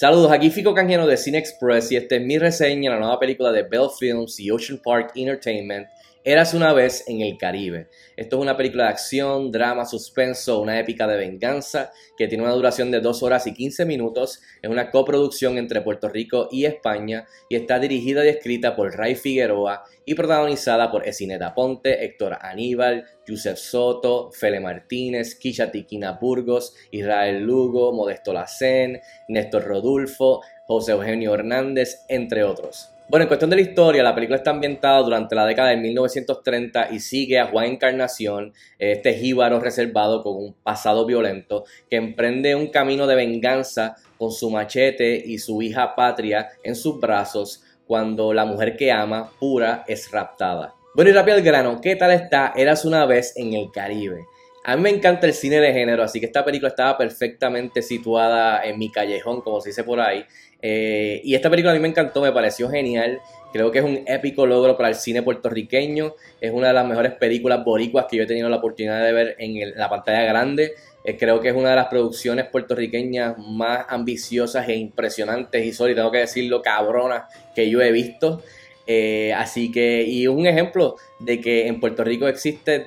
Saludos, aquí Fico Canjeno de Cine Express y esta es mi reseña de la nueva película de Bell Films y Ocean Park Entertainment, Eras una vez en el Caribe. Esto es una película de acción, drama, suspenso, una épica de venganza que tiene una duración de 2 horas y 15 minutos. Es una coproducción entre Puerto Rico y España y está dirigida y escrita por Ray Figueroa y protagonizada por Esineta Ponte, Héctor Aníbal, Yusef Soto, Fele Martínez, Kisha Tiquina Burgos, Israel Lugo, Modesto Lacén, Néstor Rodulfo, José Eugenio Hernández, entre otros. Bueno, en cuestión de la historia, la película está ambientada durante la década de 1930 y sigue a Juan Encarnación, este jíbaro reservado con un pasado violento, que emprende un camino de venganza con su machete y su hija patria en sus brazos cuando la mujer que ama, pura, es raptada. Bueno, y rápido al grano, ¿qué tal está Eras una vez en el Caribe? A mí me encanta el cine de género, así que esta película estaba perfectamente situada en mi callejón, como se dice por ahí. Eh, y esta película a mí me encantó, me pareció genial. Creo que es un épico logro para el cine puertorriqueño. Es una de las mejores películas boricuas que yo he tenido la oportunidad de ver en, la pantalla grande. Eh, creo que es una de las producciones puertorriqueñas más ambiciosas e impresionantes y solo, tengo que decirlo, cabronas que yo he visto. Eh, así que, y un ejemplo de que en Puerto Rico existe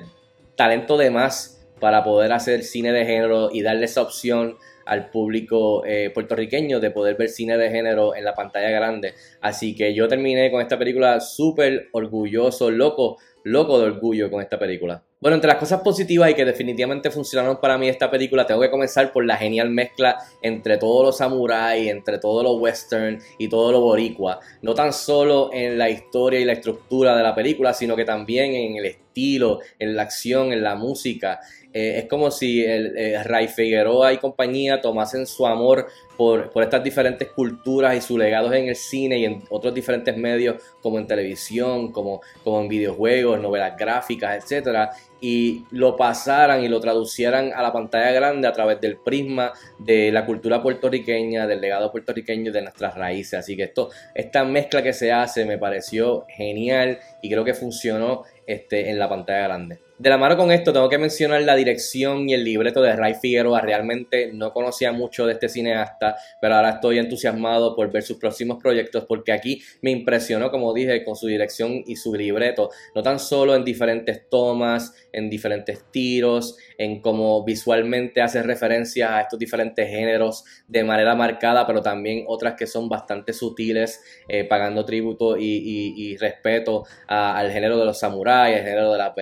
talento de más para poder hacer cine de género y darle esa opción al público eh, puertorriqueño de poder ver cine de género en la pantalla grande. Así que yo terminé con esta película súper orgulloso, loco, loco de orgullo con esta película. Bueno, entre las cosas positivas y que definitivamente funcionaron para mí esta película, tengo que comenzar por la genial mezcla entre todos los samuráis, entre todo lo western y todo lo boricua. No tan solo en la historia y la estructura de la película, sino que también en el estilo, en la acción, en la música. Eh, es como si el, eh, Ray Figueroa y compañía tomasen su amor por, estas diferentes culturas y sus legados en el cine y en otros diferentes medios como en televisión, como, como en videojuegos, novelas gráficas, etcétera, y lo pasaran y lo traducieran a la pantalla grande a través del prisma de la cultura puertorriqueña, del legado puertorriqueño de nuestras raíces. Así que esto, esta mezcla que se hace me pareció genial y creo que funcionó este, en la pantalla grande. De la mano con esto, tengo que mencionar la dirección y el libreto de Ray Figueroa. Realmente no conocía mucho de este cineasta, pero ahora estoy entusiasmado por ver sus próximos proyectos porque aquí me impresionó, como dije, con su dirección y su libreto. No tan solo en diferentes tomas, en diferentes tiros, en cómo visualmente hace referencia a estos diferentes géneros de manera marcada, pero también otras que son bastante sutiles, eh, pagando tributo y, respeto al género de los samuráis, al género de, la,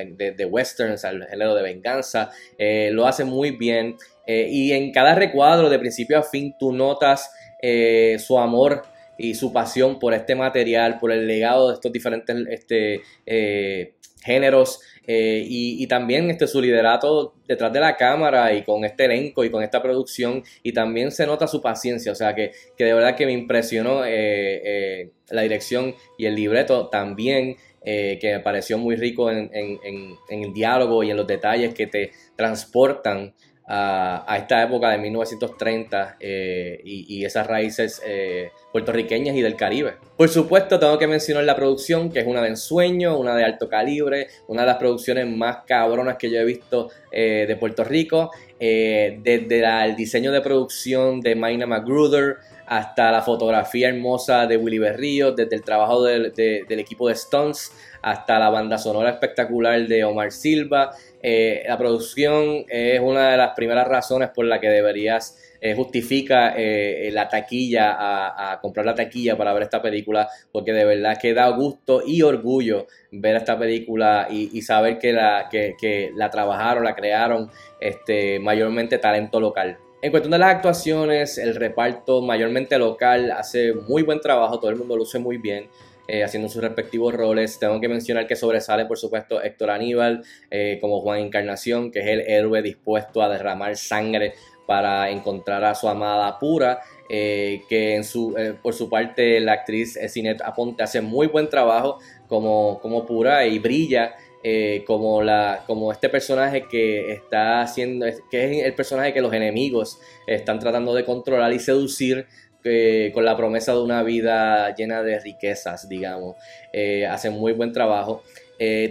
westerns, al género de venganza, eh, lo hace muy bien. Eh, y en cada recuadro, de principio a fin, tú notas eh, su amor y su pasión por este material, por el legado de estos diferentes este, géneros y, también este, su liderato detrás de la cámara y con este elenco y con esta producción y también se nota su paciencia, o sea que, de verdad que me impresionó la dirección y el libreto también eh, que me pareció muy rico en, el diálogo y en los detalles que te transportan a, esta época de 1930 eh, y, esas raíces eh, puertorriqueñas y del Caribe. Por supuesto, tengo que mencionar la producción, que es una de ensueño, una de alto calibre, una de las producciones más cabronas que yo he visto de Puerto Rico, desde el diseño de producción de Maina Magruder, hasta la fotografía hermosa de Willy Berrío, desde el trabajo del equipo de Stones hasta la banda sonora espectacular de Omar Silva. Eh, la producción es una de las primeras razones por la que deberías eh, justifica eh, la taquilla, a, comprar la taquilla para ver esta película, porque de verdad que da gusto y orgullo ver esta película y, saber que la, que, la trabajaron, la crearon este, mayormente talento local. En cuestión de las actuaciones, el reparto mayormente local hace muy buen trabajo, todo el mundo luce muy bien. Eh, haciendo sus respectivos roles. Tengo que mencionar que sobresale, por supuesto, Héctor Aníbal como Juan Encarnación, que es el héroe dispuesto a derramar sangre para encontrar a su amada pura. Eh, que en su, por su parte la actriz Sinet Aponte hace muy buen trabajo como, como pura y brilla eh, como, la, como este personaje que está haciendo, que es el personaje que los enemigos están tratando de controlar y seducir eh, con la promesa de una vida llena de riquezas, digamos. Eh, hacen muy buen trabajo.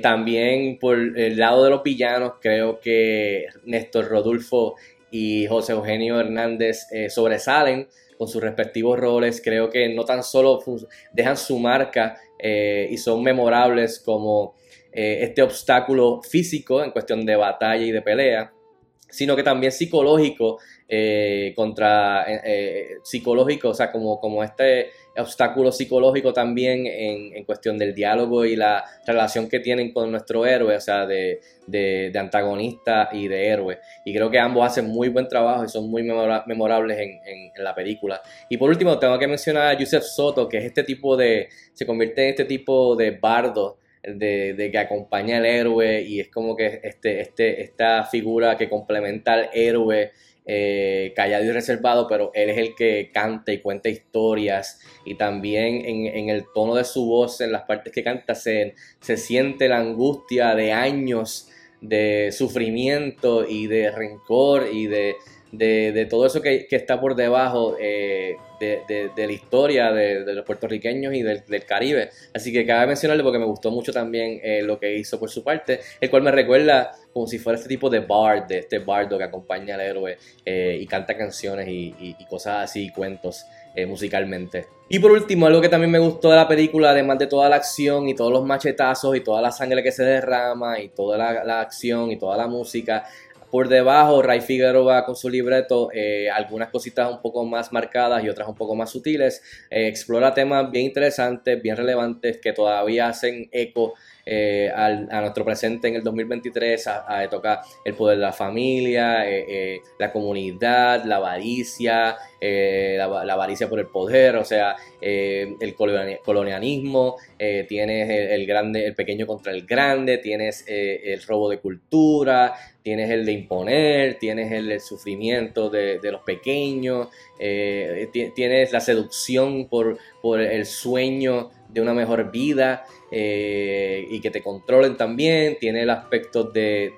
también por el lado de los villanos, creo que Néstor Rodulfo y José Eugenio Hernández sobresalen con sus respectivos roles. Creo que no tan solo dejan su marca eh, y son memorables como eh, este obstáculo físico en cuestión de batalla y de pelea, sino que también psicológico eh, contra psicológico, o sea, como, como este obstáculo psicológico también en, cuestión del diálogo y la relación que tienen con nuestro héroe, o sea, de, antagonista y de héroe. Y creo que ambos hacen muy buen trabajo y son muy memorables en, la película. Y por último, tengo que mencionar a Yusef Soto, que es este tipo de, se convierte en este tipo de bardo. De, que acompaña al héroe y es como que este, este, esta figura que complementa al héroe eh, callado y reservado, pero él es el que canta y cuenta historias. Y también en, el tono de su voz, en las partes que canta, se, se siente la angustia de años de sufrimiento y de rencor y de, de, todo eso que, está por debajo eh, de, la historia de, los puertorriqueños y del, Caribe. Así que cabe mencionarle porque me gustó mucho también eh, lo que hizo por su parte, el cual me recuerda como si fuera este tipo de bard, de este bardo que acompaña al héroe eh, y canta canciones y, cosas así, cuentos. musicalmente. Y por último, algo que también me gustó de la película, además de toda la acción y todos los machetazos y toda la sangre que se derrama y toda la acción y toda la música, por debajo, Ray Figueroa con su libreto, eh, algunas cositas un poco más marcadas y otras un poco más sutiles. Eh, explora temas bien interesantes, bien relevantes, que todavía hacen eco eh, a nuestro presente en el 2023, a, tocar el poder de la familia, la comunidad, la avaricia, la, avaricia por el poder, o sea, el colonialismo, tienes el, grande, el pequeño contra el grande, tienes el robo de cultura, tienes el de imponer, tienes el, sufrimiento de, los pequeños, eh, tienes la seducción por, por el sueño de una mejor vida. Eh, y que te controlen también. Tiene el aspecto de,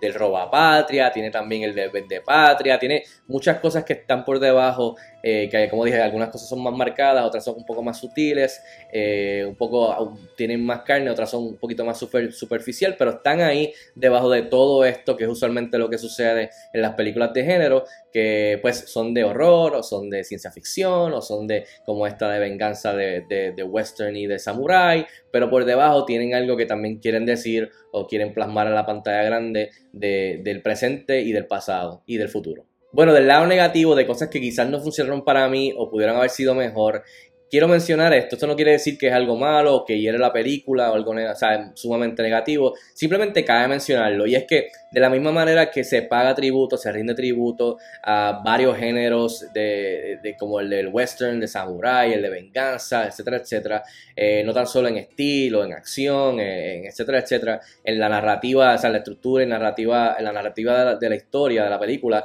del roba patria, tiene también el de patria, tiene muchas cosas que están por debajo, eh, que como dije, algunas cosas son más marcadas, otras son un poco más sutiles, eh, un poco tienen más carne, otras son un poquito más super, superficial, pero están ahí debajo de todo esto, que es usualmente lo que sucede en las películas de género, que pues son de horror, o son de ciencia ficción, o son de como esta de venganza de, de western y de samurai, pero por debajo tienen algo que también quieren decir o quieren plasmar en la pantalla grande del presente y del pasado y del futuro. Bueno, del lado negativo de cosas que quizás no funcionaron para mí o pudieran haber sido mejor, quiero mencionar esto. Esto no quiere decir que es algo malo, que hiere la película o algo sumamente negativo. Simplemente cabe mencionarlo. Y es que de la misma manera que se paga tributo, se rinde tributo a varios géneros de, como el del western, de samurai, el de venganza, etcétera, etcétera. Eh, no tan solo en estilo, en acción, en, etcétera, etcétera. En la narrativa, o sea, la estructura y narrativa, en la narrativa de la historia de la película.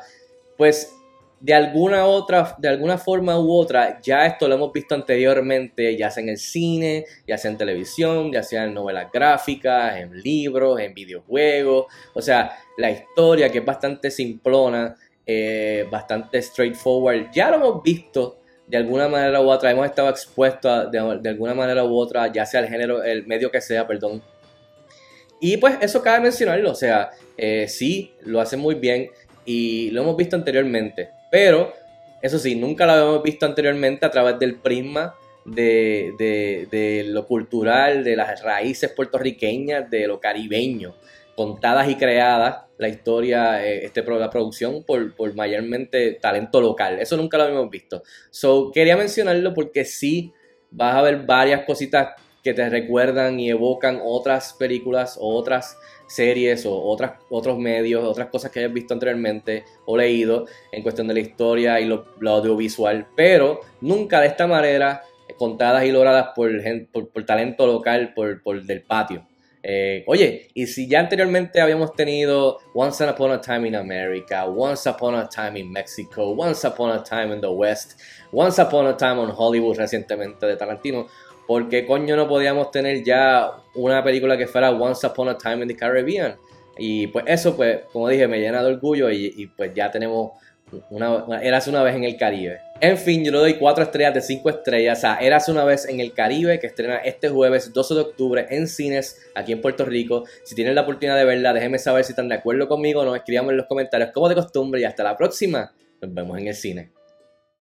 Pues de alguna otra, de alguna forma u otra, ya esto lo hemos visto anteriormente, ya sea en el cine, ya sea en televisión, ya sea en novelas gráficas, en libros, en videojuegos. O sea, la historia que es bastante simplona, eh, bastante straightforward, ya lo hemos visto de alguna manera u otra, hemos estado expuestos de, alguna manera u otra, ya sea el género, el medio que sea, perdón. Y pues eso cabe mencionarlo, o sea, eh, sí, lo hace muy bien y lo hemos visto anteriormente. Pero, eso sí, nunca lo habíamos visto anteriormente a través del prisma de, lo cultural, de las raíces puertorriqueñas, de lo caribeño, contadas y creadas, la historia, eh, este, la producción por, por mayormente talento local. Eso nunca lo habíamos visto. So, quería mencionarlo porque sí vas a ver varias cositas que te recuerdan y evocan otras películas o otras series o otras, otros medios, otras cosas que hayas visto anteriormente o leído en cuestión de la historia y lo, audiovisual, pero nunca de esta manera contadas y logradas por, por, talento local, por, por del patio. Eh, oye, y si ya anteriormente habíamos tenido Once Upon a Time in America, Once Upon a Time in Mexico, Once Upon a Time in the West, Once Upon a Time on Hollywood recientemente de Tarantino, ¿por qué coño no podíamos tener ya una película que fuera Once Upon a Time in the Caribbean? Y pues eso, pues, como dije, me llena de orgullo y, pues ya tenemos una, Eras una vez en el Caribe. En fin, yo le doy 4 estrellas de 5 estrellas a Eras una vez en el Caribe, que estrena este jueves 12 de octubre en cines aquí en Puerto Rico. Si tienen la oportunidad de verla, déjenme saber si están de acuerdo conmigo o no. Escribamos en los comentarios como de costumbre y hasta la próxima. Nos vemos en el cine.